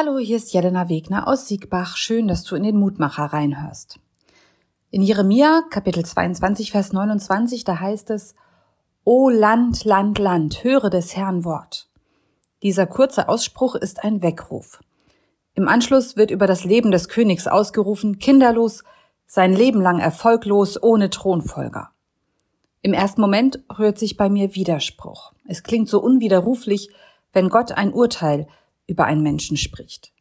Hallo, hier ist Jelena Wegner aus Siegbach. Schön, dass du in den Mutmacher reinhörst. In Jeremia, Kapitel 22, Vers 29, da heißt es, O Land, Land, Land, höre des Herrn Wort. Dieser kurze Ausspruch ist ein Weckruf. Im Anschluss wird über das Leben des Königs ausgerufen, kinderlos, sein Leben lang erfolglos, ohne Thronfolger. Im ersten Moment rührt sich bei mir Widerspruch. Es klingt so unwiderruflich, wenn Gott ein Urteil über einen Menschen spricht.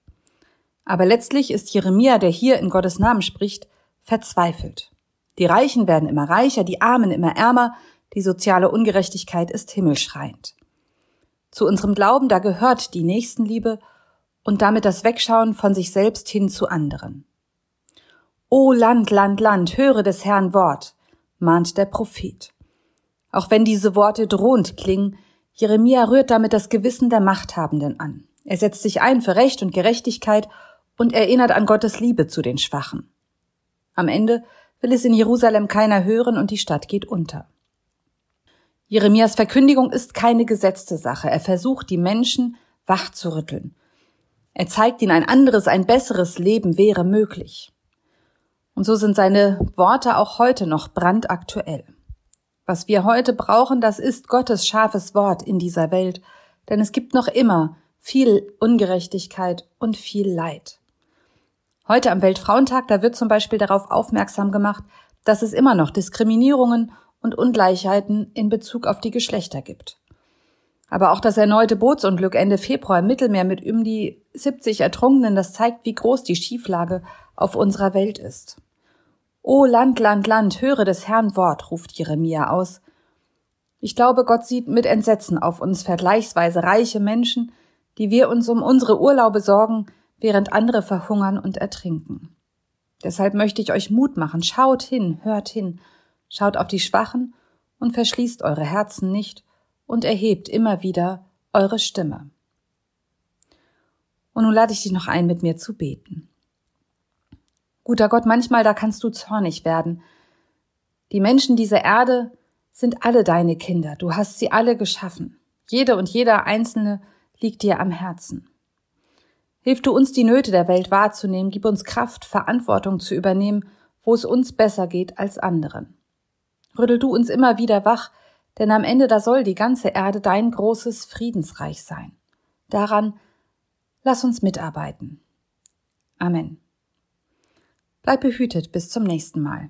Aber letztlich ist Jeremia, der hier in Gottes Namen spricht, verzweifelt. Die Reichen werden immer reicher, die Armen immer ärmer, die soziale Ungerechtigkeit ist himmelschreiend. Zu unserem Glauben, da gehört die Nächstenliebe und damit das Wegschauen von sich selbst hin zu anderen. O Land, Land, Land, höre des Herrn Wort, mahnt der Prophet. Auch wenn diese Worte drohend klingen, Jeremia rührt damit das Gewissen der Machthabenden an. Er setzt sich ein für Recht und Gerechtigkeit und erinnert an Gottes Liebe zu den Schwachen. Am Ende will es in Jerusalem keiner hören und die Stadt geht unter. Jeremias Verkündigung ist keine gesetzte Sache. Er versucht, die Menschen wach zu rütteln. Er zeigt ihnen ein anderes, ein besseres Leben wäre möglich. Und so sind seine Worte auch heute noch brandaktuell. Was wir heute brauchen, das ist Gottes scharfes Wort in dieser Welt, denn es gibt noch immer viel Ungerechtigkeit und viel Leid. Heute am Weltfrauentag, da wird zum Beispiel darauf aufmerksam gemacht, dass es immer noch Diskriminierungen und Ungleichheiten in Bezug auf die Geschlechter gibt. Aber auch das erneute Bootsunglück Ende Februar im Mittelmeer mit um die 70 Ertrunkenen, das zeigt, wie groß die Schieflage auf unserer Welt ist. O Land, Land, Land, höre des Herrn Wort, ruft Jeremia aus. Ich glaube, Gott sieht mit Entsetzen auf uns vergleichsweise reiche Menschen, die wir uns um unsere Urlaube sorgen, während andere verhungern und ertrinken. Deshalb möchte ich euch Mut machen. Schaut hin, hört hin, schaut auf die Schwachen und verschließt eure Herzen nicht und erhebt immer wieder eure Stimme. Und nun lade ich dich noch ein, mit mir zu beten. Guter Gott, manchmal da kannst du zornig werden. Die Menschen dieser Erde sind alle deine Kinder. Du hast sie alle geschaffen. Jede und jeder einzelne liegt dir am Herzen. Hilf du uns, die Nöte der Welt wahrzunehmen, gib uns Kraft, Verantwortung zu übernehmen, wo es uns besser geht als anderen. Rüttel du uns immer wieder wach, denn am Ende da soll die ganze Erde dein großes Friedensreich sein. Daran lass uns mitarbeiten. Amen. Bleib behütet bis zum nächsten Mal.